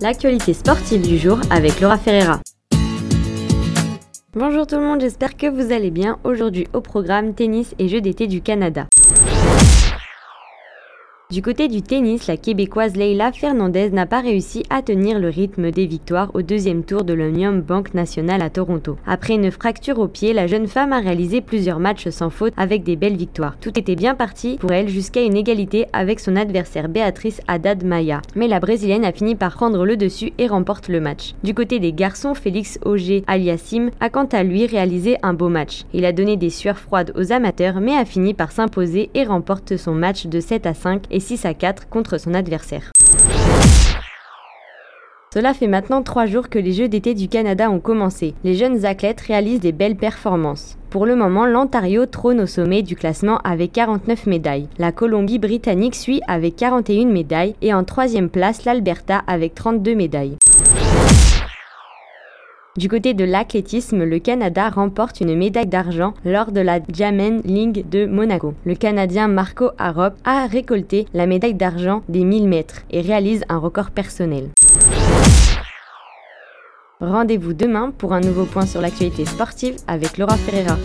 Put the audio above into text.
L'actualité sportive du jour avec Laura Ferreira. Bonjour tout le monde, j'espère que vous allez bien. Aujourd'hui au programme tennis et jeux d'été du Canada. Du côté du tennis, la québécoise Leila Fernandez n'a pas réussi à tenir le rythme des victoires au deuxième tour de l'Union Bank National à Toronto. Après une fracture au pied, la jeune femme a réalisé plusieurs matchs sans faute avec des belles victoires. Tout était bien parti pour elle jusqu'à une égalité avec son adversaire Béatrice Haddad Maya. Mais la brésilienne a fini par prendre le dessus et remporte le match. Du côté des garçons, Félix Auger Aliassim a quant à lui réalisé un beau match. Il a donné des sueurs froides aux amateurs mais a fini par s'imposer et remporte son match de 7 à 5 et 6 à 4 contre son adversaire. Cela fait maintenant trois jours que les Jeux d'été du Canada ont commencé. Les jeunes athlètes réalisent des belles performances. Pour le moment, l'Ontario trône au sommet du classement avec 49 médailles. La Colombie-Britannique suit avec 41 médailles et en troisième place l'Alberta avec 32 médailles. Du côté de l'athlétisme, le Canada remporte une médaille d'argent lors de la Jamen League de Monaco. Le Canadien Marco Arop a récolté la médaille d'argent des 1000 mètres et réalise un record personnel. Rendez-vous demain pour un nouveau point sur l'actualité sportive avec Laura Ferreira.